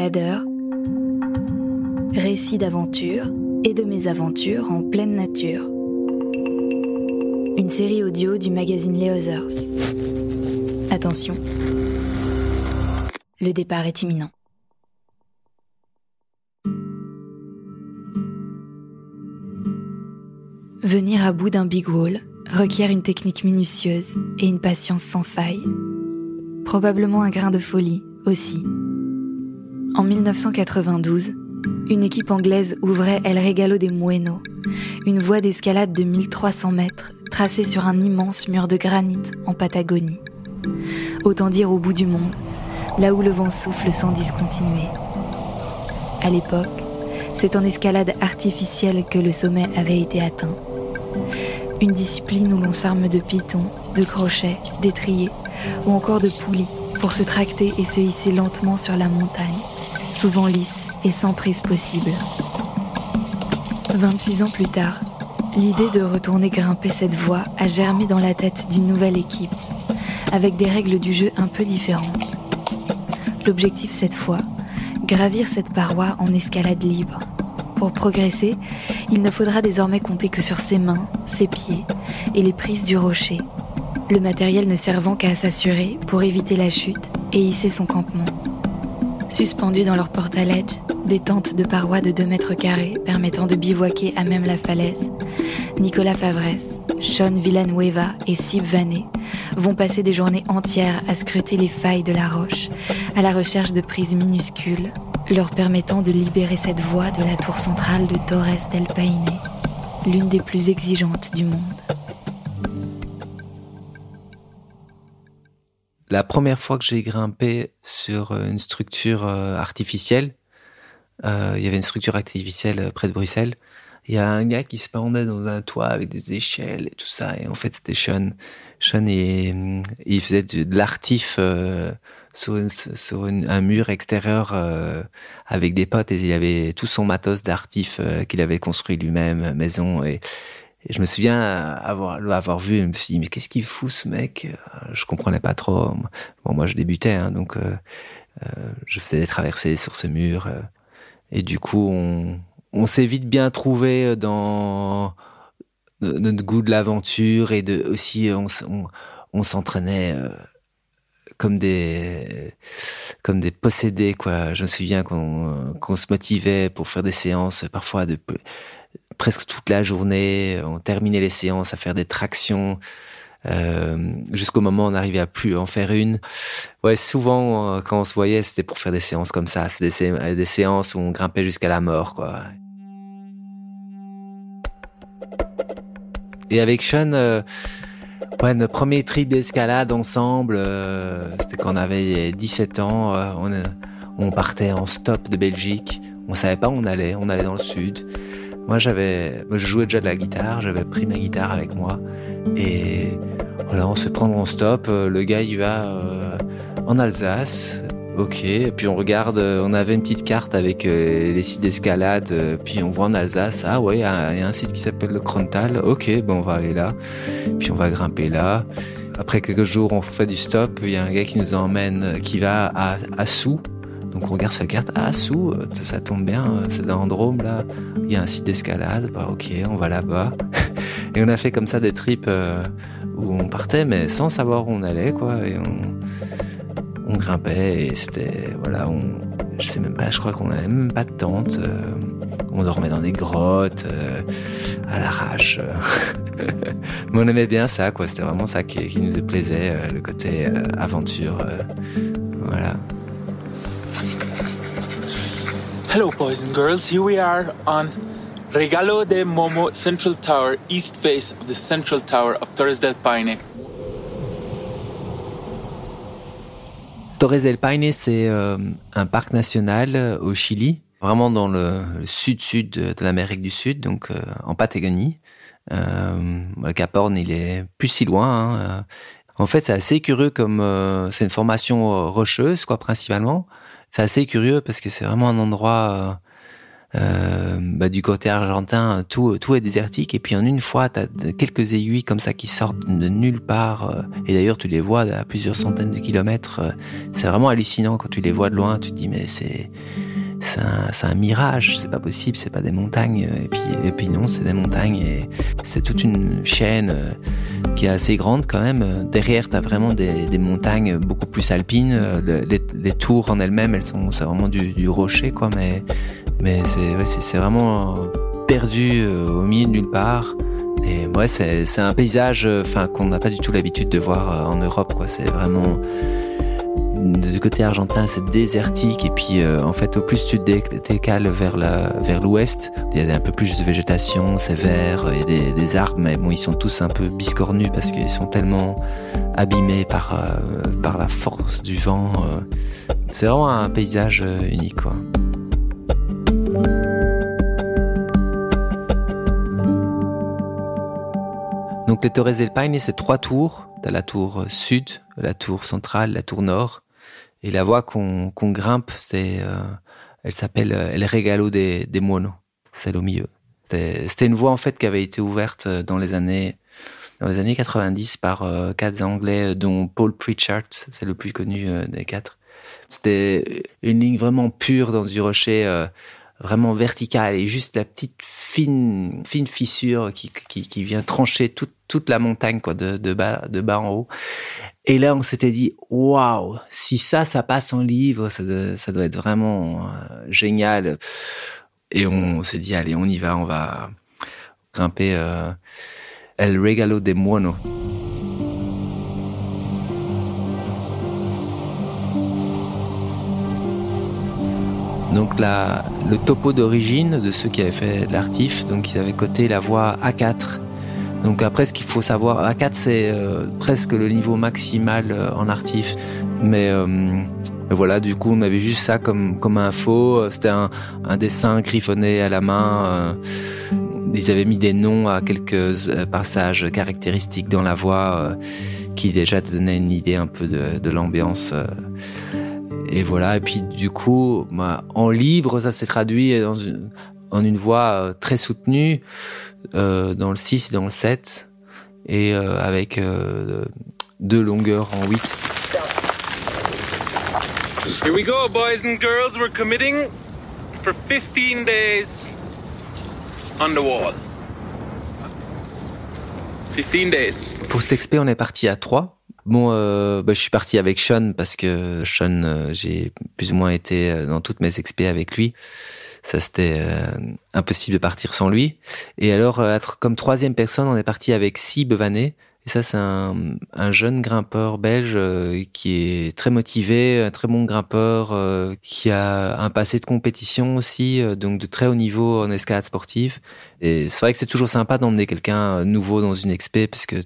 Les baladeurs, récits d'aventure et de mésaventures en pleine nature. Une série audio du magazine Les Others. Attention, le départ est imminent. Venir à bout d'un big wall requiert une technique minutieuse et une patience sans faille. Probablement un grain de folie aussi. En 1992, une équipe anglaise ouvrait El Regalo de Mueno, une voie d'escalade de 1300 mètres tracée sur un immense mur de granit en Patagonie. Autant dire au bout du monde, là où le vent souffle sans discontinuer. À l'époque, c'est en escalade artificielle que le sommet avait été atteint. Une discipline où l'on s'arme de pitons, de crochets, d'étriers ou encore de poulies pour se tracter et se hisser lentement sur la montagne, souvent lisse et sans prise possible. 26 ans plus tard, l'idée de retourner grimper cette voie a germé dans la tête d'une nouvelle équipe, avec des règles du jeu un peu différentes. L'objectif cette fois, gravir cette paroi en escalade libre. Pour progresser, il ne faudra désormais compter que sur ses mains, ses pieds et les prises du rocher. Le matériel ne servant qu'à s'assurer pour éviter la chute et hisser son campement. Suspendus dans leur portaledge, des tentes de parois de 2 mètres carrés permettant de bivouaquer à même la falaise, Nicolas Favresse, Sean Villanueva et Sib Vanet vont passer des journées entières à scruter les failles de la roche, à la recherche de prises minuscules, leur permettant de libérer cette voie de la tour centrale de Torres del Paine, l'une des plus exigeantes du monde. La première fois que j'ai grimpé sur une structure artificielle, euh, il y avait une structure artificielle près de Bruxelles. Il y a un gars qui se pendait dans un toit avec des échelles et tout ça. Et en fait, c'était Sean. Sean, il, il faisait de, l'artif euh, sur, un mur extérieur euh, avec des potes. Et il avait tout son matos d'artif euh, qu'il avait construit lui-même, maison. Et, et, je me souviens avoir, avoir vu, je me suis dit, mais qu'est-ce qu'il fout ce mec? Je comprenais pas trop. Bon, moi, je débutais, hein, donc je faisais des traversées sur ce mur. Et du coup, on, s'est vite bien trouvé dans notre goût de l'aventure et aussi on, s'entraînait euh, comme des comme des possédés quoi. Je me souviens qu'on qu'on se motivait pour faire des séances parfois de presque toute la journée. On terminait les séances à faire des tractions. Euh, jusqu'au moment où on n'arrivait à plus en faire une. Ouais, souvent euh, quand on se voyait, c'était pour faire des séances comme ça, c'est des, séances où on grimpait jusqu'à la mort, quoi. Et avec Sean, euh, ouais, notre premier trip d'escalade ensemble, c'était quand on avait 17 ans. On, on partait en stop de Belgique. On savait pas où on allait. On allait dans le sud. Moi, j'avais, je jouais déjà de la guitare. J'avais pris ma guitare avec moi et voilà, on se fait prendre en stop. Euh, le gars, il va euh, en Alsace. Ok, puis on regarde, euh, on avait une petite carte avec les sites d'escalade, puis on voit en Alsace, ah ouais, il y, a un site qui s'appelle le Krontal, ok, bon on va aller là, puis on va grimper là. Après quelques jours, on fait du stop, il y a un gars qui nous emmène, qui va à, à Sous, donc on regarde sa carte, ah Sous, ça, ça tombe bien, c'est dans Drôme là, il y a un site d'escalade, bah ok, on va là-bas. et on a fait comme ça des trips où on partait, mais sans savoir où on allait, quoi. Et on, grimpait et c'était, voilà, on, je sais même pas, je crois qu'on n'avait même pas de tente. Euh, on dormait dans des grottes, euh, à l'arrache. mais on aimait bien ça, quoi. C'était vraiment ça qui, nous plaisait, euh, le côté euh, aventure. Euh, voilà. Hello, boys and girls. Here we are on Regalo de Momo Central Tower, east face of the Central Tower of Torres del Paine. Torres del Paine, c'est un parc national au Chili, vraiment dans le sud-sud de l'Amérique du Sud, donc en Patagonie. le Cap Horn, il est plus si loin. Hein, en fait, c'est assez curieux comme euh, c'est une formation euh, rocheuse, quoi, principalement. C'est assez curieux parce que c'est vraiment un endroit euh, bah, du côté argentin, tout tout est désertique. Et puis en une fois, t'as quelques aiguilles comme ça qui sortent de nulle part. et d'ailleurs, tu les vois à plusieurs centaines de kilomètres. c'est vraiment hallucinant quand tu les vois de loin. Tu te dis mais c'est c'est un, mirage, c'est pas possible, c'est pas des montagnes. Et puis, et puis non, c'est des montagnes et c'est toute une chaîne euh, qui est assez grande quand même. Derrière, t'as vraiment des, montagnes beaucoup plus alpines. Les, les tours en elles-mêmes, elles sont, c'est vraiment du, rocher, quoi. Mais, mais c'est, vraiment perdu euh, au milieu de nulle part. Et ouais, c'est, un paysage, qu'on n'a pas du tout l'habitude de voir euh, en Europe, quoi. C'est vraiment du côté argentin, c'est désertique. Et puis, euh, en fait, au plus tu décales vers la, vers l'ouest, il y a un peu plus de végétation, c'est vert, il y a des, arbres, mais bon, ils sont tous un peu biscornus parce qu'ils sont tellement abîmés par, euh, par la force du vent. Euh. C'est vraiment un paysage unique. Donc les Torres del Paine, c'est trois tours. T'as la tour sud, la tour centrale, la tour nord. Et la voie qu'on grimpe, c'est, euh, elle s'appelle euh, El Regalo des, des Monos, celle au milieu. C'était une voie en fait qui avait été ouverte euh, dans les années dans les années 90 par quatre Anglais, dont Paul Pritchard, c'est le plus connu des quatre. C'était une ligne vraiment pure dans du rocher, vraiment verticale, et juste la petite fine fine fissure qui, qui, qui vient trancher toute toute la montagne quoi de, bas en haut. Et là, on s'était dit, waouh, si ça, ça passe en livre, ça, doit, ça doit être vraiment euh, génial. Et on, s'est dit, allez, on y va, on va grimper euh, El Regalo de Mono. Donc la, le topo d'origine de ceux qui avaient fait l'artif, donc ils avaient coté la voie A4 donc après, ce qu'il faut savoir, A4 c'est euh, presque le niveau maximal euh, en artif, mais euh, voilà, du coup, on avait juste ça comme comme info. C'était un, un, dessin griffonné à la main. ils avaient mis des noms à quelques passages caractéristiques dans la voix qui déjà te donnaient une idée un peu de, de l'ambiance. et voilà. Et puis du coup, bah, en libre, ça s'est traduit dans une, en une voix très soutenue euh, dans le 6 et dans le 7, et euh, avec euh, deux longueurs en 8. Here we go, boys and girls. We're committing for 15 days on the wall. 15 days. Pour cet expé, on est parti à 3. Bon, euh, bah, je suis parti avec Sean parce que Sean, euh, j'ai plus ou moins été dans toutes mes expés avec lui ça c'était euh, impossible de partir sans lui. Et alors, euh, comme troisième personne, on est parti avec Si Bevanet. Et ça, c'est un, un, jeune grimpeur belge euh, qui est très motivé, un très bon grimpeur, qui a un passé de compétition aussi, donc de très haut niveau en escalade sportive. Et c'est vrai que c'est toujours sympa d'emmener quelqu'un nouveau dans une expé, parce que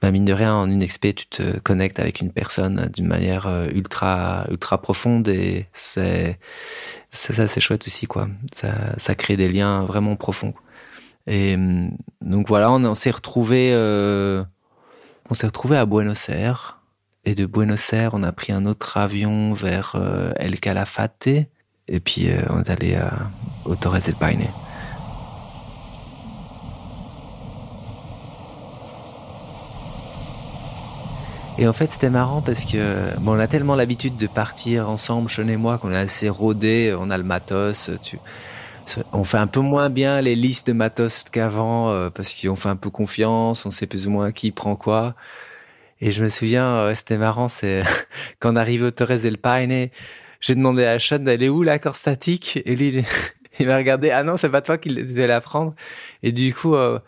bah, mine de rien, en une expé, tu te connectes avec une personne d'une manière ultra ultra profonde et c'est ça, c'est chouette aussi, quoi. Ça, ça crée des liens vraiment profonds. Et hum, donc voilà, on, s'est retrouvé, euh, on s'est retrouvé à Buenos Aires. Et de Buenos Aires, on a pris un autre avion vers euh, El Calafate. Et puis euh, on est allé au Torres del Paine. Et en fait, c'était marrant parce que bon, on a tellement l'habitude de partir ensemble, Sean et moi, qu'on est assez rodés, on a le matos. Tu, on fait un peu moins bien les listes de matos qu'avant euh, parce qu'on fait un peu confiance, on sait plus ou moins qui prend quoi. Et je me souviens, c'était marrant, c'est quand on arrive au Torres del Paine, j'ai demandé à Sean d'aller où la corde statique et lui il m'a regardé ah non c'est pas toi qui devais la prendre et du coup euh,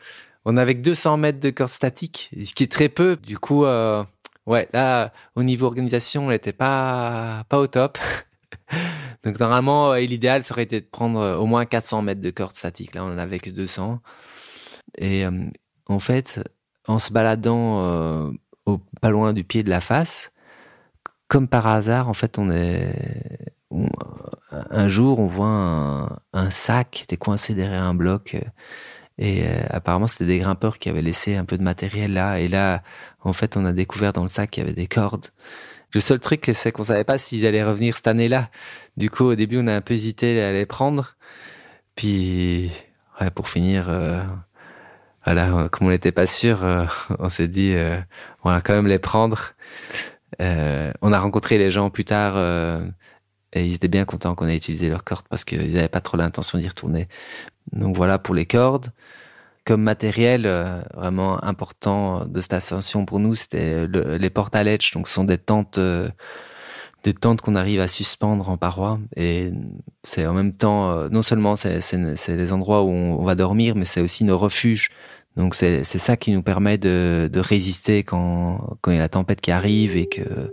on avait que 200 mètres de corde statique ce qui est très peu du coup euh, ouais, là, au niveau organisation, elle n'était pas, pas au top. Donc normalement, l'idéal, ça aurait été de prendre euh, au moins 400 mètres de corde statique. Là, on en avait que 200. Et euh, en fait, en se baladant euh, pas loin du pied de la face, comme par hasard, en fait, on est un jour, on voit un, sac qui était coincé derrière un bloc. Et euh, apparemment, c'était des grimpeurs qui avaient laissé un peu de matériel là. Et là, en fait, on a découvert dans le sac qu'il y avait des cordes. Le seul truc, c'est qu'on savait pas s'ils allaient revenir cette année-là. Du coup, au début, on a un peu hésité à les prendre. Puis, ouais, pour finir, euh, voilà, comme on n'était pas sûr, euh, on s'est dit, on va quand même les prendre. on a rencontré les gens plus tard et ils étaient bien contents qu'on ait utilisé leurs cordes parce qu'ils n'avaient pas trop l'intention d'y retourner. Donc voilà pour les cordes. Comme matériel euh, vraiment important de cette ascension pour nous, c'était les portes à ledge. Donc ce sont des tentes, euh, des tentes qu'on arrive à suspendre en paroi. Et c'est en même temps, euh, non seulement c'est, c'est, les endroits où on, va dormir, mais c'est aussi nos refuges. Donc c'est, c'est ça qui nous permet de, de résister quand, quand il y a la tempête qui arrive et que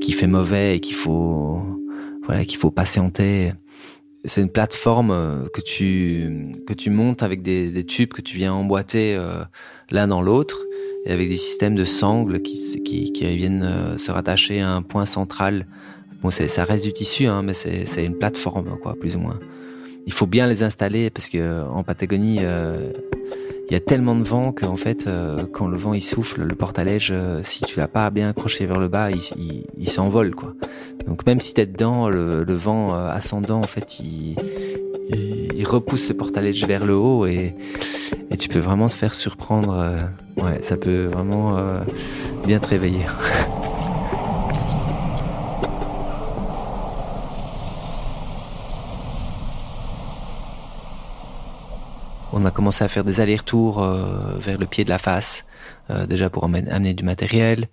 qui fait mauvais et qu'il faut voilà qu'il faut patienter. C'est une plateforme euh, que tu que tu montes avec des, tubes que tu viens emboîter euh, l'un dans l'autre et avec des systèmes de sangles qui qui, viennent euh, se rattacher à un point central. Bon, ça reste du tissu, hein, mais c'est une plateforme quoi, plus ou moins. Il faut bien les installer parce que en Patagonie il y a tellement de vent qu'en fait, euh, quand le vent il souffle, le porte-à-lège, euh, si tu l'as pas bien accroché vers le bas, il, s'envole quoi. Donc même si t'es dedans, le, vent euh, ascendant en fait, il, il, repousse le porte-à-lège vers le haut et, et tu peux vraiment te faire surprendre. ouais, ça peut vraiment bien te réveiller. on a commencé à faire des allers-retours euh, vers le pied de la face, euh, déjà pour amener du matériel.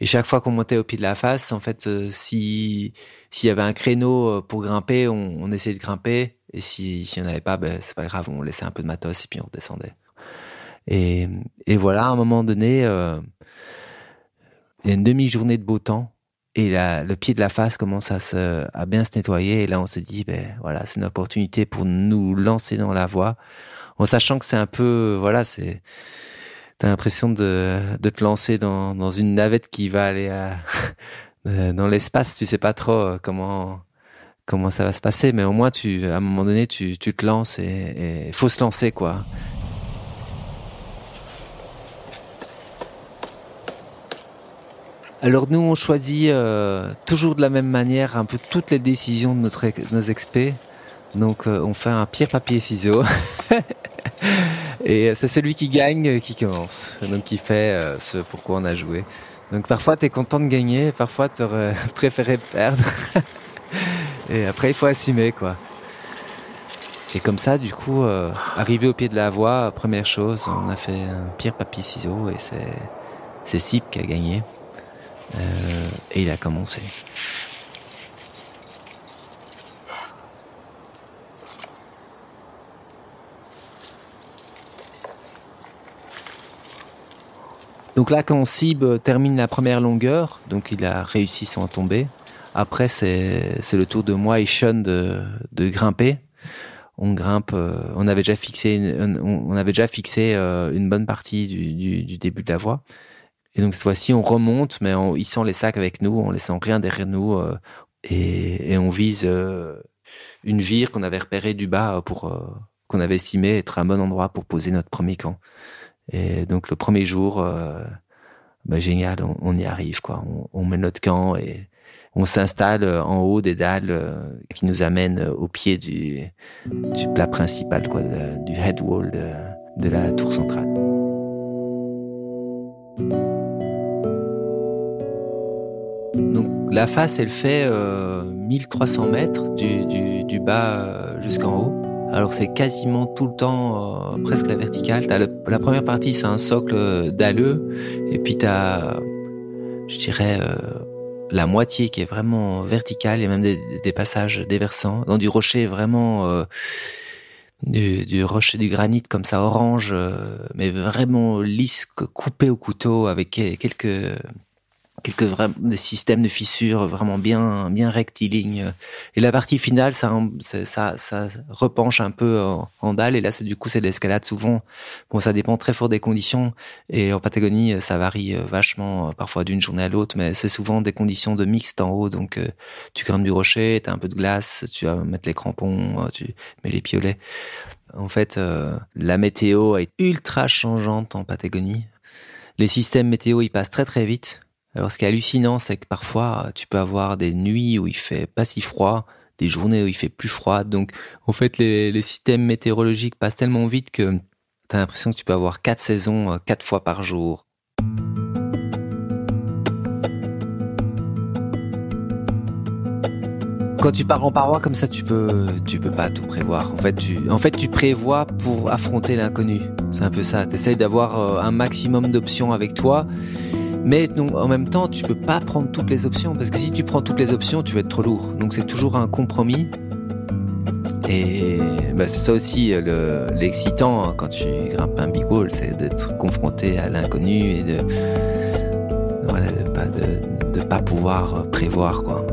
Et chaque fois qu'on montait au pied de la face, en fait, euh, si s'il y avait un créneau pour grimper, on, essayait de grimper. Et si s'il n'y en avait pas, ben c'est pas grave, on laissait un peu de matos et puis on descendait. Et, et voilà, à un moment donné, il y a une demi-journée de beau temps et le pied de la face commence à se à bien se nettoyer. Et là, on se dit, ben voilà, c'est une opportunité pour nous lancer dans la voie en sachant que c'est un peu, voilà, c'est, t'as l'impression de, de te lancer dans, dans une navette qui va aller à, dans l'espace. Tu sais pas trop euh, comment, comment ça va se passer, mais au moins tu, à un moment donné, tu, tu te lances et, il faut se lancer, quoi. Alors nous, on choisit euh, toujours de la même manière un peu toutes les décisions de notre, nos experts. Donc euh, on fait un pierre papier ciseaux. Et c'est celui qui gagne qui commence. Donc qui fait euh, ce pourquoi on a joué. Donc parfois tu es content de gagner, parfois tu aurais préféré perdre. Et après il faut assumer quoi. Et comme ça, du coup, euh, arrivé au pied de la voie, première chose, on a fait un pierre papier ciseaux et c'est c'est Sip qui a gagné. Euh, et il a commencé. Donc là, quand Sib termine la première longueur, donc il a réussi sans tomber. Après, c'est le tour de moi et Sean de, de grimper. On grimpe. Euh, on avait déjà fixé une, on avait déjà fixé euh, une bonne partie du, du, du, début de la voie. Et donc cette fois-ci, on remonte, mais on, ils les sacs avec nous, on laissant rien derrière nous, euh, et, et, on vise une vire qu'on avait repérée du bas pour qu'on avait estimé être un bon endroit pour poser notre premier camp. Et donc le premier jour, euh, bah, génial, on, y arrive quoi. On, met notre camp et on s'installe en haut des dalles euh, qui nous amènent au pied du, plat principal, quoi, du head wall de, la tour centrale. Donc la face, elle fait euh, 1300 mètres du, bas euh, jusqu'en haut. Alors c'est quasiment tout le temps euh, presque la verticale. La première partie c'est un socle dalleux et puis tu je dirais, euh, la moitié qui est vraiment verticale et même des, des passages déversants dans du rocher vraiment euh, du, rocher du granit comme ça orange mais vraiment lisse coupé au couteau avec quelques quelques des systèmes de fissures vraiment bien bien rectilignes. Et la partie finale, ça ça ça repenche un peu en, dalle. Et là, c'est du coup c'est de l'escalade souvent. Bon, ça dépend très fort des conditions. Et en Patagonie, ça varie vachement, parfois d'une journée à l'autre, mais c'est souvent des conditions de mixte en haut. Donc, euh, tu grimpes du rocher, t'as un peu de glace, tu vas mettre les crampons, tu mets les piolets. En fait, euh, la météo est ultra changeante en Patagonie. Les systèmes météo, ils passent très très vite. Alors ce qui est hallucinant, c'est que parfois, tu peux avoir des nuits où il fait pas si froid, des journées où il fait plus froid. Donc, en fait, les, systèmes météorologiques passent tellement vite que tu as l'impression que tu peux avoir quatre saisons euh, quatre fois par jour. Quand tu pars en paroi comme ça, tu peux, tu peux pas tout prévoir. En fait, tu, en fait, tu prévois pour affronter l'inconnu. C'est un peu ça. Tu essayes d'avoir euh, un maximum d'options avec toi. Mais en même temps, tu peux pas prendre toutes les options parce que si tu prends toutes les options, tu vas être trop lourd. Donc c'est toujours un compromis. Et bah, c'est ça aussi euh, l'excitant hein, quand tu grimpes un big wall, c'est d'être confronté à l'inconnu et de voilà, de pas pas pouvoir prévoir quoi.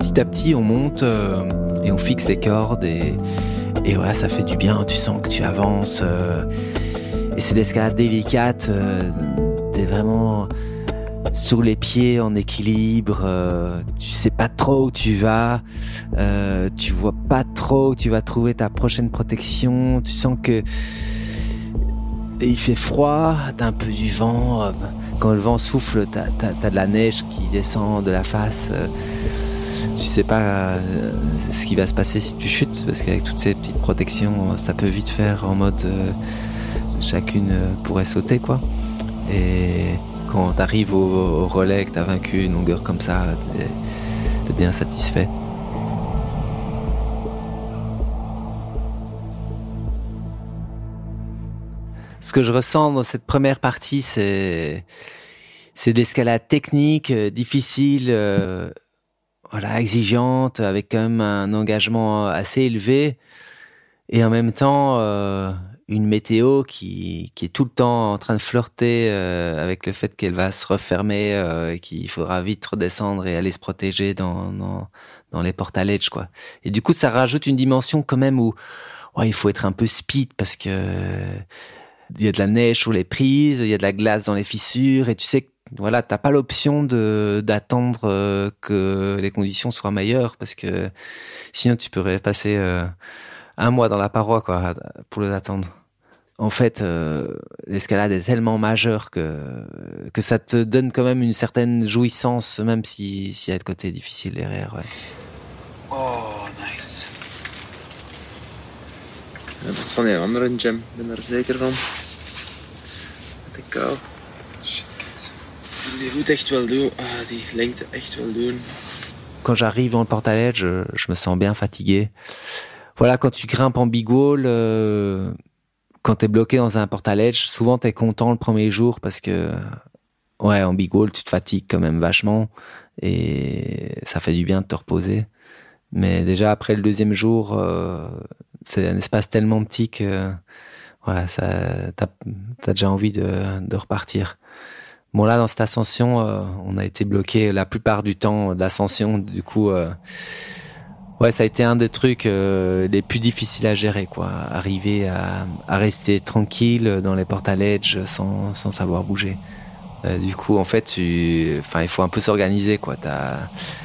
Petit à petit, on monte euh, et on fixe les cordes et, et voilà, ça fait du bien. Tu sens que tu avances euh, et c'est l'escalade délicate. Euh, t'es vraiment sur les pieds en équilibre. tu sais pas trop où tu vas. tu vois pas trop où tu vas trouver ta prochaine protection. Tu sens que il fait froid, t'as un peu du vent. Quand le vent souffle, t'as as, de la neige qui descend de la face tu sais pas euh, ce qui va se passer si tu chutes, parce qu'avec toutes ces petites protections, ça peut vite faire en mode euh, chacune euh, pourrait sauter, quoi. Et quand t'arrives au, au relais, que t'as vaincu une longueur comme ça, t'es bien satisfait. Ce que je ressens dans cette première partie, c'est c'est d'escalade technique, difficile voilà, exigeante, avec quand même un engagement assez élevé, et en même temps euh, une météo qui, qui est tout le temps en train de flirter euh, avec le fait qu'elle va se refermer euh, et qu'il faudra vite redescendre et aller se protéger dans, dans, dans les portes à quoi. Et du coup, ça rajoute une dimension quand même où ouais, il faut être un peu speed parce que il y a de la neige sur les prises, il y a de la glace dans les fissures, et tu sais que voilà, t'as pas l'option de d'attendre euh, que les conditions soient meilleures parce que sinon tu pourrais passer euh, un mois dans la paroi quoi pour les attendre. En fait, euh, l'escalade est tellement majeure que que ça te donne quand même une certaine jouissance même si s'il y a de côté difficile derrière. Ouais. Oh, nice. was van die andere gym. ben er zeker van. Met de Quand j'arrive dans le portail, je, je me sens bien fatigué. Voilà, quand tu grimpes en big wall, euh, quand t'es bloqué dans un portail, souvent t'es content le premier jour parce que, ouais, en big wall, tu te fatigues quand même vachement et ça fait du bien de te reposer. Mais déjà après le deuxième jour, euh, c'est un espace tellement petit que, voilà, ça, t'as as déjà envie de, de repartir. Bon là dans cette ascension, euh, on a été bloqué la plupart du temps de l'ascension. Du coup, euh, ouais, ça a été un des trucs euh, les plus difficiles à gérer, quoi. Arriver à, à rester tranquille dans les portes à ledge sans, sans savoir bouger. du coup, en fait, tu, enfin, il faut un peu s'organiser, quoi. As...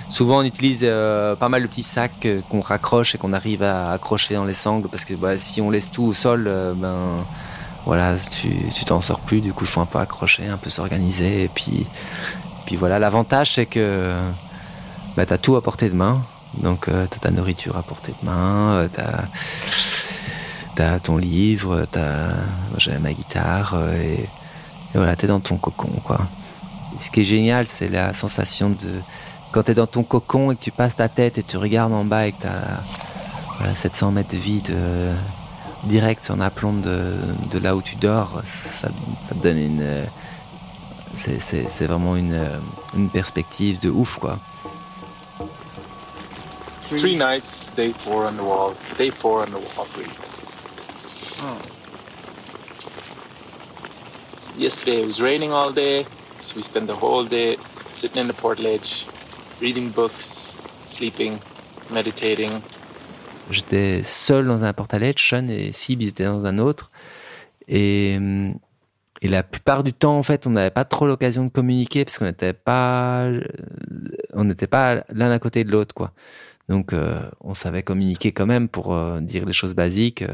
Souvent, on utilise pas mal de petits sacs qu'on raccroche et qu'on arrive à accrocher dans les sangles parce que bah, si on laisse tout au sol, ben voilà, tu t'en sors plus. Du coup, il faut un peu accrocher, un peu s'organiser. Et puis, puis voilà. L'avantage, c'est que bah, t'as tout à portée de main. Donc, euh, t'as ta nourriture à portée de main. Euh, t'as as ton livre. T'as j'ai ma guitare. Euh, et, et, voilà, t'es dans ton cocon, quoi. ce qui est génial, c'est la sensation de quand t'es dans ton cocon et que tu passes ta tête et tu regardes en bas et que t'as voilà, 700 mètres de vide direct en appelant de, de là où tu dors, ça, ça te donne une. C'est vraiment une, une perspective de ouf, quoi. Three nights, day four on the wall, day four on the wall, oh. yesterday it was raining all day, so we spent the whole day sitting in the portaledge, reading books, sleeping, meditating. J'étais seul dans un portaledge, Sean et Sib, étaient dans un autre. Et, et la plupart du temps, en fait, on n'avait pas trop l'occasion de communiquer parce qu'on n'était pas, on n'était pas l'un à côté de l'autre, quoi. Donc, euh, on savait communiquer quand même pour euh, dire les choses basiques. Euh,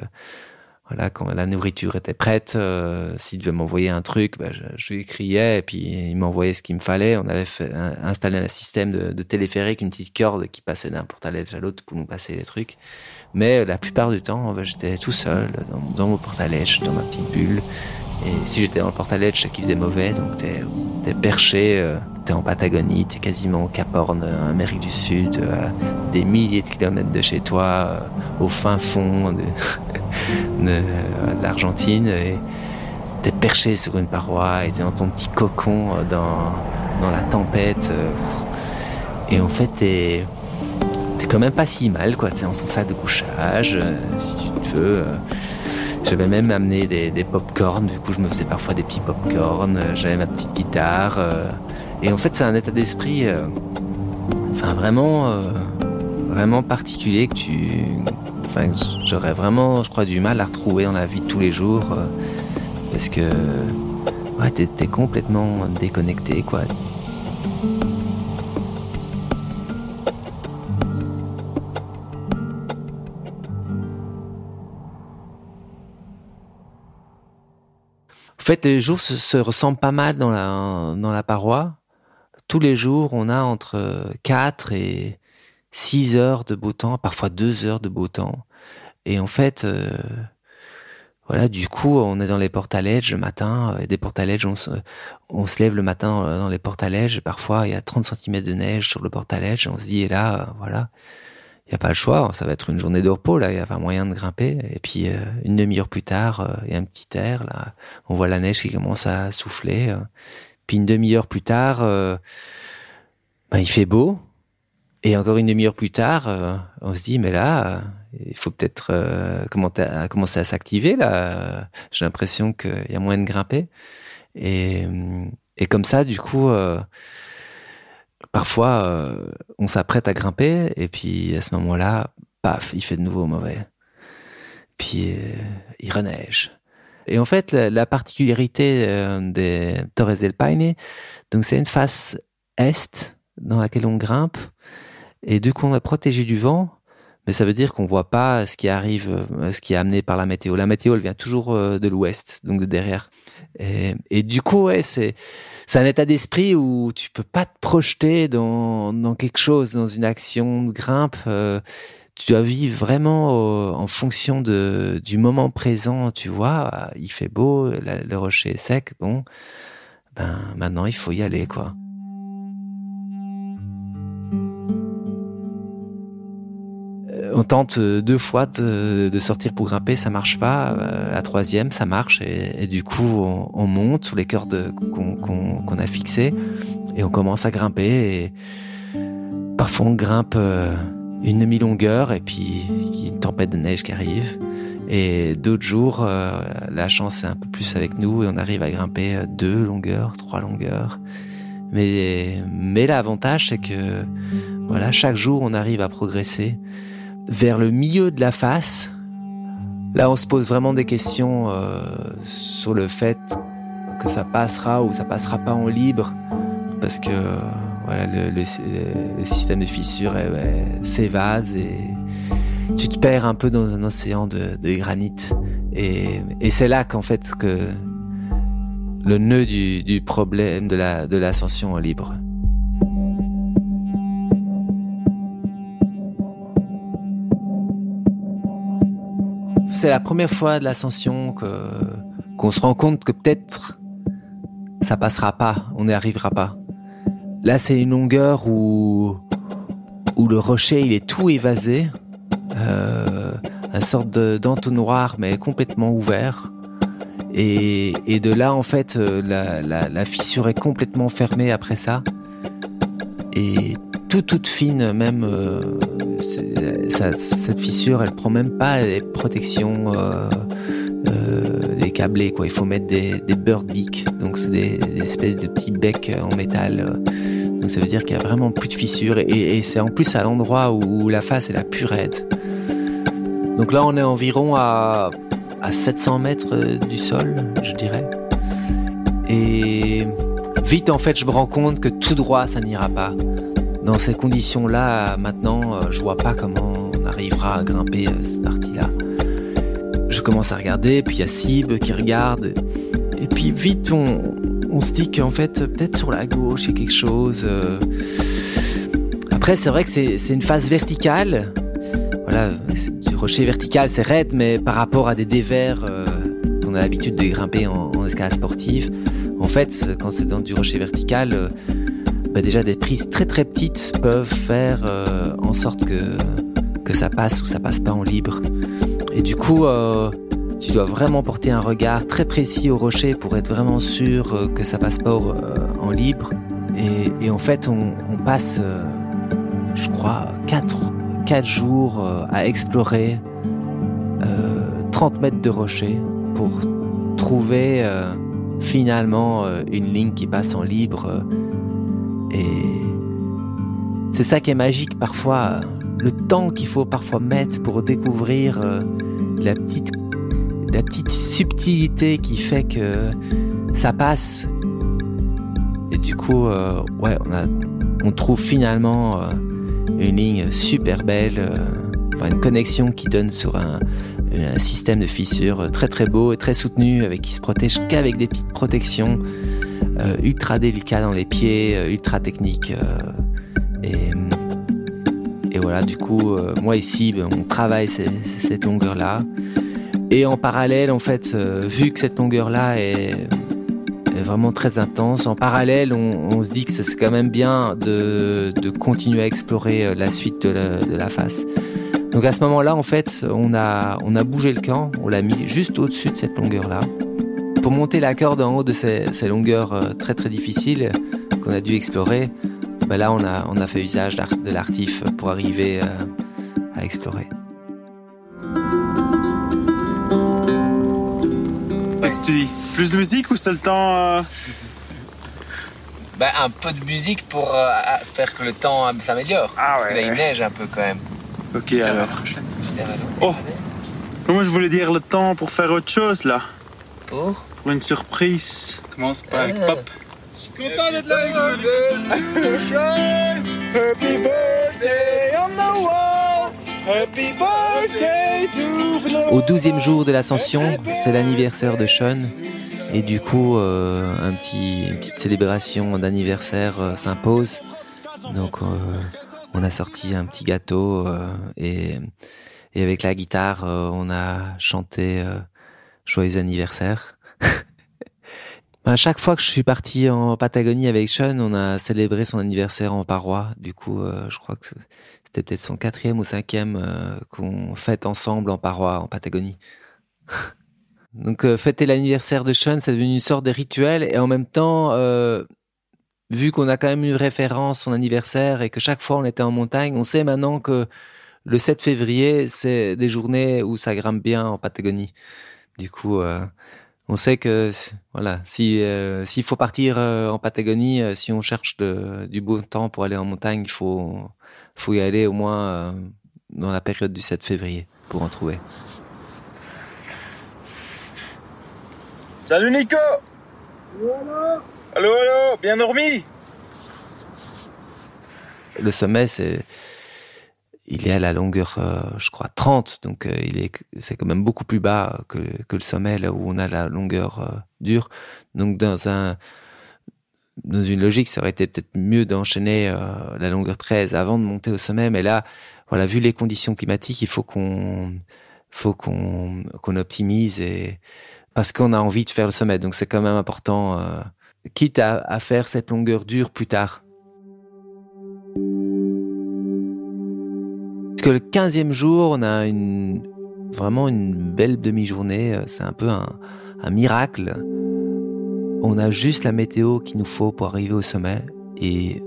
voilà, quand la nourriture était prête, euh, s'il devait m'envoyer un truc, bah, je, lui criais et puis il m'envoyait ce qu'il me fallait. On avait fait, installé un système de, téléphérique, une petite corde qui passait d'un portaledge à l'autre pour nous passer les trucs. Mais la plupart du temps, bah, j'étais tout seul dans, dans mon portaledge, dans ma petite bulle. Et si j'étais dans le portaledge, c'est qu'il faisait mauvais, donc t'es es perché, euh, t'es en Patagonie, t'es quasiment au Cap Horn, en Amérique du Sud, euh, des milliers de kilomètres de chez toi, euh, au fin fond de, de, de l'Argentine, et t'es perché sur une paroi, et t'es dans ton petit cocon dans, dans la tempête, et en fait t'es t'es quand même pas si mal, quoi, t'es dans son sac de couchage, si tu te veux j'avais même amené des, des pop-corn, du coup je me faisais parfois des petits pop-corn, j'avais ma petite guitare. Euh, et en fait c'est un état d'esprit, euh, enfin vraiment, euh, vraiment particulier que tu... Enfin j'aurais vraiment, je crois, du mal à retrouver dans la vie de tous les jours. parce que ouais, t'es complètement déconnecté, quoi. Fait, les jours se, se, ressemblent pas mal dans la, dans la paroi. Tous les jours, on a entre 4 et 6 heures de beau temps, parfois 2 heures de beau temps. Et en fait, euh, voilà, du coup, on est dans les portaledges le matin, des portaledges, on se, on se lève le matin dans les portaledges, et parfois il y a 30 cm de neige sur le portaledge, on se dit, et là, voilà, il n'y a pas le choix, ça va être une journée de repos, là, il y a pas moyen de grimper. Et puis, euh, une demi-heure plus tard, euh, il y a un petit air, là, on voit la neige qui commence à souffler. Euh. Puis une demi-heure plus tard, ben, il fait beau. Et encore une demi-heure plus tard, on se dit, mais là, il faut peut-être commencer à s'activer, là. J'ai l'impression qu'il y a moyen de grimper. Et, et comme ça, du coup parfois, euh, on s'apprête à grimper et puis à ce moment-là, paf, il fait de nouveau mauvais. Puis euh, il reneige. Et en fait, la, la particularité euh, des Torres del Paine, donc c'est une face est dans laquelle on grimpe et du coup on est protégé du vent. Mais ça veut dire qu'on voit pas ce qui arrive, ce qui est amené par la météo. La météo, elle vient toujours de l'ouest, donc de derrière. Et, du coup, ouais, c'est un état d'esprit où tu peux pas te projeter dans, dans quelque chose, dans une action de grimpe. Euh, tu dois vivre vraiment en fonction de du moment présent. Tu vois, il fait beau, le rocher est sec. Bon, ben maintenant il faut y aller, quoi. On tente deux fois de, sortir pour grimper, ça marche pas. La troisième, ça marche et, du coup, on, on, monte sur les cordes qu'on qu qu a fixées et on commence à grimper. Et parfois, on grimpe euh, une demi-longueur et puis une tempête de neige qui arrive. Et d'autres jours, euh, la chance est un peu plus avec nous et on arrive à grimper deux longueurs, trois longueurs. Mais, mais l'avantage, c'est que voilà, chaque jour, on arrive à progresser vers le milieu de la face, là on se pose vraiment des questions euh, sur le fait que ça passera ou ça passera pas en libre, parce que voilà le, le, le système de fissure s'évase et tu te perds un peu dans un océan de, de granit. Et, et c'est là qu'en fait que le nœud du, du problème de la de l'ascension libre. C'est la première fois de l'ascension que qu'on se rend compte que peut-être ça passera pas, on n'y arrivera pas. Là, c'est une longueur où où le rocher il est tout évasé, euh, une sorte d'entonnoir mais complètement ouvert. Et, et, de là, en fait, la, la, la fissure est complètement fermée après ça. Et tout toute fine, même euh, cette fissure, elle prend même pas les protections, euh, euh, les câblé quoi. Il faut mettre des, des bird beaks, donc c'est des, espèces de petits becs en métal. Donc ça veut dire qu'il y a vraiment plus de fissures et, c'est en plus à l'endroit où la face est la plus raide. Donc là on est environ à, à 700 mètres du sol, je dirais. Et vite en fait je me rends compte que tout droit ça n'ira pas. Dans ces conditions-là, maintenant, je vois pas comment on arrivera à grimper cette partie-là je commence à regarder, puis il y a Sib qui regarde. Et puis vite, on, se dit qu'en fait, peut-être sur la gauche, il y a quelque chose. Euh. Après, c'est vrai que c'est une phase verticale. Voilà, du rocher vertical, c'est raide, mais par rapport à des dévers euh, qu'on a l'habitude de grimper en, escalade sportive, en fait, quand c'est dans du rocher vertical, euh, bah déjà des prises très très petites peuvent faire en sorte que, que ça passe ou ça passe pas en libre. Et du coup, euh, tu dois vraiment porter un regard très précis au rocher pour être vraiment sûr euh, que ça passe pas euh, en libre. Et, en fait, on, passe, je crois, 4, 4 jours à explorer 30 mètres de rocher pour trouver finalement une ligne qui passe en libre. Et c'est ça qui est magique parfois, le temps qu'il faut parfois mettre pour découvrir la petite, la petite subtilité qui fait que ça passe. Et du coup, euh, ouais, on, a, on trouve finalement euh, une ligne super belle, euh, enfin une connexion qui donne sur un, un, système de fissures très très beau et très soutenu, avec qui se protège qu'avec des petites protections ultra délicates dans les pieds, ultra techniques. et et voilà, du coup, euh, moi ici, ben, on travaille cette longueur-là. Et en parallèle, en fait, euh, vu que cette longueur-là est, vraiment très intense, en parallèle, on, se dit que c'est quand même bien de, continuer à explorer euh, la suite de la, face. Donc à ce moment-là, en fait, on a bougé le camp, on l'a mis juste au-dessus de cette longueur-là. Pour monter la corde en haut de ces, ces longueurs très très difficiles qu'on a dû explorer, bah là, on a, on a fait usage de l'artif pour arriver euh, à explorer. Qu'est-ce que tu dis? Plus de musique ou c'est le temps euh? Bah, Un peu de musique pour euh, faire que le temps s'améliore. Ah, Parce que là, il neige un peu quand même. Ok, alors. Oh Moi, je voulais dire le temps pour faire autre chose là? Pour? Pour une surprise. Commence pas avec pop. Je suis content d'être là Happy birthday on the wall. Happy birthday to Au douzième jour de l'ascension, c'est l'anniversaire de Sean. Et du coup, euh, un petit, une petite célébration d'anniversaire euh, s'impose. Donc, euh, on a sorti un petit gâteau et, et avec la guitare, on a chanté Joyeux anniversaire. À chaque fois que je suis parti en Patagonie avec Sean, on a célébré son anniversaire en parois. Du coup, euh, je crois que c'était peut-être son quatrième ou cinquième euh, qu'on fête ensemble en parois en Patagonie. Donc euh, fêter l'anniversaire de Sean, c'est devenu une sorte de rituel et en même temps, vu qu'on a quand même une référence son anniversaire et que chaque fois on était en montagne, on sait maintenant que le 7 février, c'est des journées où ça grimpe bien en Patagonie. Du coup, on sait que voilà, si euh, s'il faut partir euh, en Patagonie, euh, si on cherche du beau temps pour aller en montagne, il faut faut y aller au moins dans la période du 7 février pour en trouver. Salut Nico. Allô allô, bien dormi? Le sommet c'est il est à la longueur, euh, je crois, 30, donc euh, il est, c'est quand même beaucoup plus bas que, que le sommet là où on a la longueur euh, dure. Donc dans un, dans une logique, ça aurait été peut-être mieux d'enchaîner la longueur 13 avant de monter au sommet, mais là, voilà, vu les conditions climatiques, il faut qu'on, faut qu'on, qu'on optimise et parce qu'on a envie de faire le sommet, donc c'est quand même important, quitte à, à faire cette longueur dure plus tard. Parce que le 15e jour, on a vraiment une belle demi-journée. Euh, c'est un peu un, miracle. On a juste la météo qu'il nous faut pour arriver au sommet. Et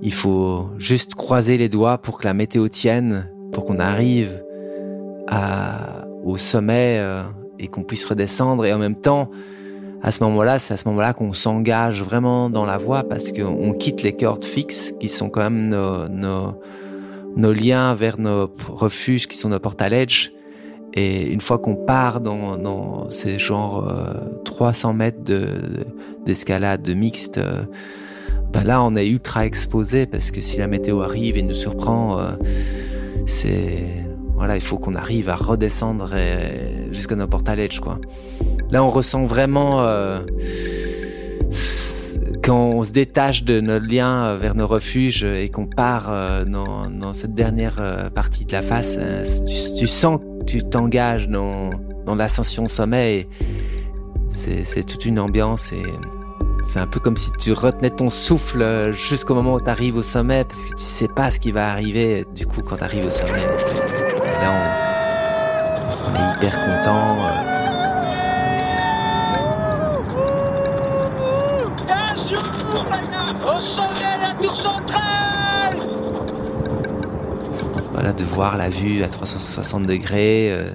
il faut juste croiser les doigts pour que la météo tienne, pour qu'on arrive au sommet euh, et qu'on puisse redescendre. Et en même temps, à ce moment-là, c'est à ce moment-là qu'on s'engage vraiment dans la voie parce qu'on quitte les cordes fixes qui sont quand même nos, nos liens vers nos refuges qui sont nos portes à. Et une fois qu'on part dans, ces genre euh, 300 mètres d'escalade de, mixte, euh, ben là on est ultra exposé parce que si la météo arrive et nous surprend, euh, c'est voilà, il faut qu'on arrive à redescendre jusqu'à nos portes à quoi. Là on ressent vraiment euh, quand on se détache de notre lien vers nos refuges et qu'on part euh, dans, cette dernière euh, partie de la face, euh, tu, sens que tu t'engages dans, dans l'ascension au sommet. C'est toute une ambiance et c'est un peu comme si tu retenais ton souffle jusqu'au moment où tu arrives au sommet parce que tu sais pas ce qui va arriver du coup quand tu arrives au sommet. Et là, on est hyper content. Voilà, de voir la vue à 360 degrés. Euh,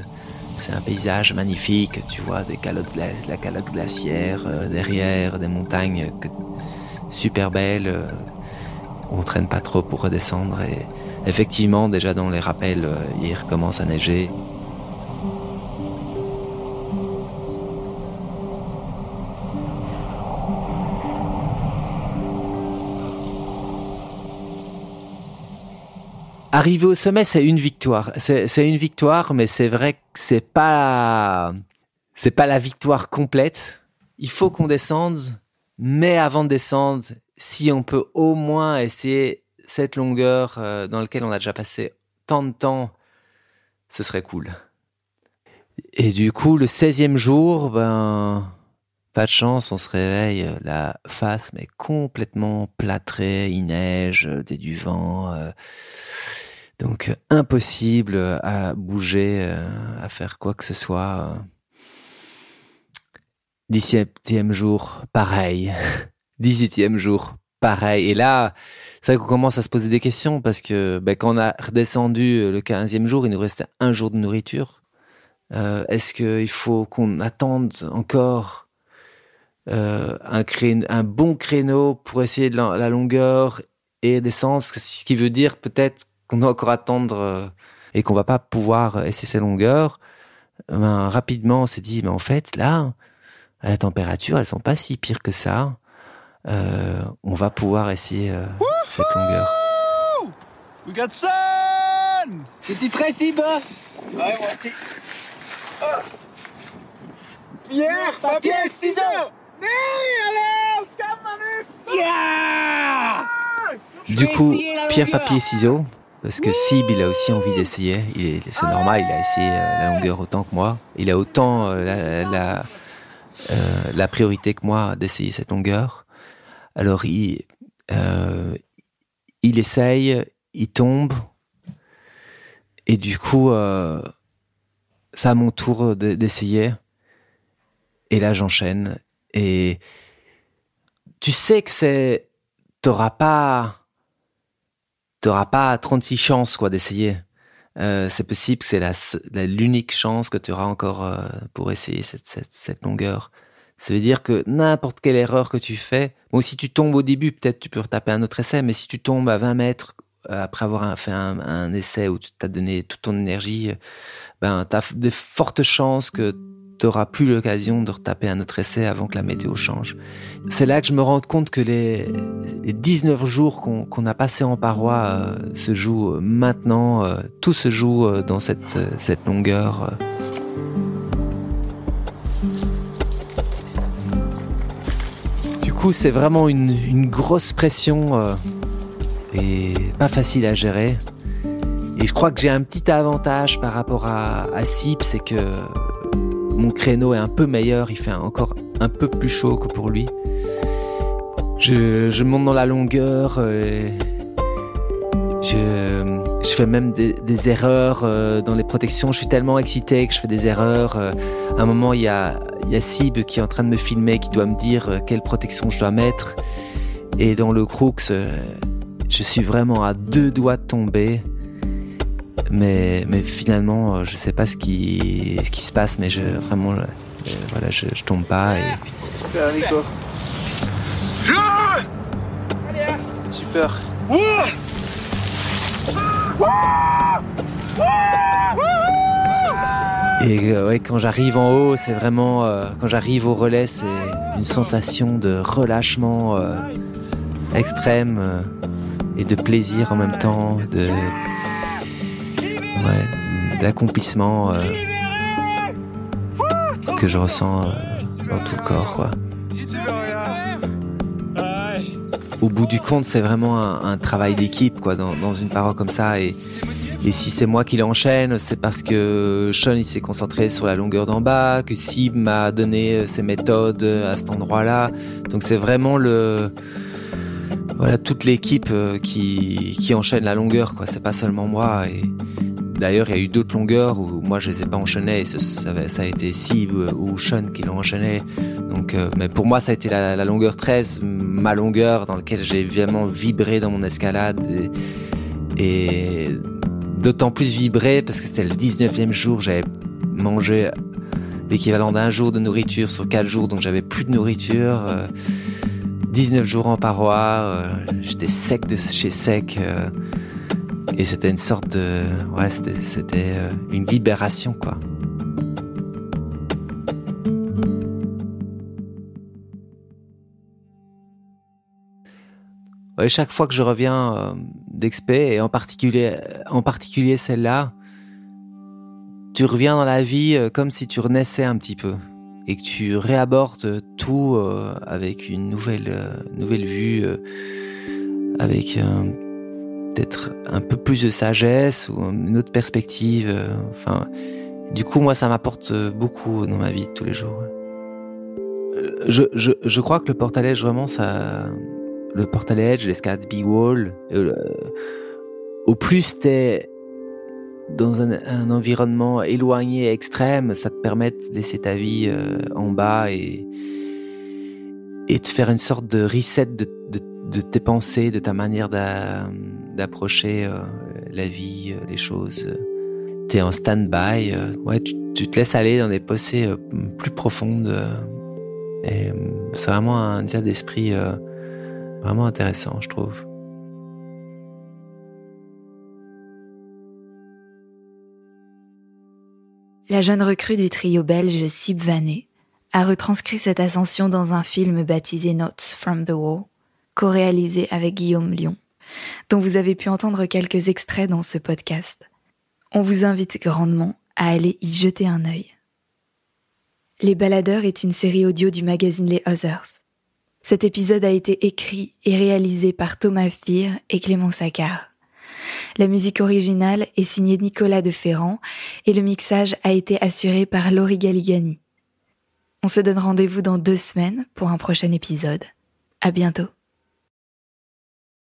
c'est un paysage magnifique, tu vois, la calotte glaciaire euh, derrière, des montagnes super belles. Euh, on traîne pas trop pour redescendre et effectivement, déjà dans les rappels, euh, il recommence à neiger. Arriver au sommet, c'est une victoire. C'est une victoire, mais c'est vrai que c'est pas, c'est pas la victoire complète. Il faut qu'on descende, mais avant de descendre, si on peut au moins essayer cette longueur euh, dans laquelle on a déjà passé tant de temps, ce serait cool. Et du coup, le 16e jour, ben, pas de chance, on se réveille, la face, mais complètement plâtrée, il neige, des du vent. Euh, donc impossible à bouger, à faire quoi que ce soit. 17e jour, pareil. 18e jour, pareil. Et là, c'est vrai qu'on commence à se poser des questions parce que ben, quand on a redescendu le 15e jour, il nous restait un jour de nourriture. Euh, Est-ce qu'il faut qu'on attende encore euh, un, un bon créneau pour essayer de la, la longueur et descendre Ce qui veut dire peut-être qu'on doit encore attendre euh, et qu'on va pas pouvoir essayer ces longueurs, ben, rapidement on s'est dit, mais en fait là, à la température, elles sont pas si pires que ça. Euh, on va pouvoir essayer euh, cette longueur. We got sun Je suis prêt, Sib Ouais, moi aussi. Oh. Pierre, papier, ciseaux Du coup, pierre, papier, ciseaux, parce que Sib, il a aussi envie d'essayer. C'est normal, il a essayé euh, la longueur autant que moi. Il a autant euh, la, la, euh, la, priorité que moi d'essayer cette longueur. Alors, il, euh, il essaye, il tombe. Et du coup, euh, c'est à mon tour d'essayer. Et là, j'enchaîne. Et tu sais que c'est... T'auras pas t'auras pas 36 chances quoi d'essayer. Euh, c'est possible, c'est la, l'unique chance que tu auras encore euh, pour essayer cette, cette, cette, longueur. Ça veut dire que n'importe quelle erreur que tu fais, bon, si tu tombes au début, peut-être tu peux retaper un autre essai, mais si tu tombes à 20 mètres euh, après avoir fait un, un essai où tu t'as donné toute ton énergie, ben, tu as de fortes chances que tu n'auras plus l'occasion de retaper un autre essai avant que la météo change. C'est là que je me rends compte que les, les 19 jours qu'on qu a passés en paroi euh, se jouent maintenant, euh, tout se joue euh, dans cette, longueur. Du coup, c'est vraiment une, grosse pression euh, et pas facile à gérer. Et je crois que j'ai un petit avantage par rapport à, à Sip, c'est que mon créneau est un peu meilleur, il fait encore un peu plus chaud que pour lui. Je, monte dans la longueur, euh, je, fais même des, erreurs euh, dans les protections. Je suis tellement excité que je fais des erreurs. Euh, à un moment, il y a, il qui est en train de me filmer, qui doit me dire quelle protection je dois mettre. Et dans le euh, je suis vraiment à deux doigts de tomber. Mais, mais finalement, je sais pas ce qui, ce qui se passe, mais je, vraiment, voilà, je, je tombe pas. Et... Super, Nico. Super. Et euh, ouais, quand j'arrive en haut, c'est vraiment euh, quand j'arrive au relais, c'est une sensation de relâchement euh, extrême et de plaisir en même temps, de ouais, d'accomplissement que je ressens dans tout le corps. Quoi. Au bout du compte, c'est vraiment un, travail d'équipe, quoi, dans, une parole comme ça. Et, et si c'est moi qui l'enchaîne, c'est parce que Sean il s'est concentré sur la longueur d'en bas, que Sib m'a donné ses méthodes à cet endroit-là. Donc c'est vraiment le voilà toute l'équipe euh, qui qui enchaîne la longueur, quoi. C'est pas seulement moi. Et D'ailleurs, il y a eu d'autres longueurs où moi je les ai pas enchaînées. Ça, a été Sib ou Sean qui l'ont enchaîné. Donc, euh, mais pour moi, ça a été la, longueur 13, ma longueur dans laquelle j'ai vraiment vibré dans mon escalade et, d'autant plus vibré parce que c'était le 19e jour. J'avais mangé l'équivalent d'un jour de nourriture sur 4 jours, donc j'avais plus de nourriture. Euh, 19 jours en paroi, euh, j'étais sec de chez sec. Euh, et c'était une sorte de, ouais, c'était euh, une libération, quoi. Chaque fois que je reviens euh, d'expé, et en particulier, en particulier celle-là, tu reviens dans la vie euh, comme si tu renaissais un petit peu et que tu réabordes tout euh, avec une nouvelle, euh, nouvelle vue, euh, avec peut-être un peu plus de sagesse ou une autre perspective. enfin, du coup, moi, ça m'apporte beaucoup dans ma vie de tous les jours. Je, je, je crois que le portal edge, vraiment, ça, le portal edge, l'escalade big wall, au plus t'es dans un, environnement éloigné, extrême, ça te permet de laisser ta vie euh, en bas et, et de faire une sorte de reset de, de, de tes pensées, de ta manière d'approcher euh, la vie, euh, les choses. T'es en stand-by, euh, ouais, tu, tu, te laisses aller dans des pensées euh, plus profondes. c'est vraiment un état d'esprit vraiment intéressant, je trouve. La jeune recrue du trio belge Sib Vanet a retranscrit cette ascension dans un film baptisé Notes from the Wall, co-réalisé avec Guillaume Lyon, dont vous avez pu entendre quelques extraits dans ce podcast. On vous invite grandement à aller y jeter un œil. Les Baladeurs est une série audio du magazine Les Others. Cet épisode a été écrit et réalisé par Thomas Fir et Clément Saccard. La musique originale est signée Nicolas de Ferrand et le mixage a été assuré par Laurie Galigani. On se donne rendez-vous dans deux semaines pour un prochain épisode. À bientôt.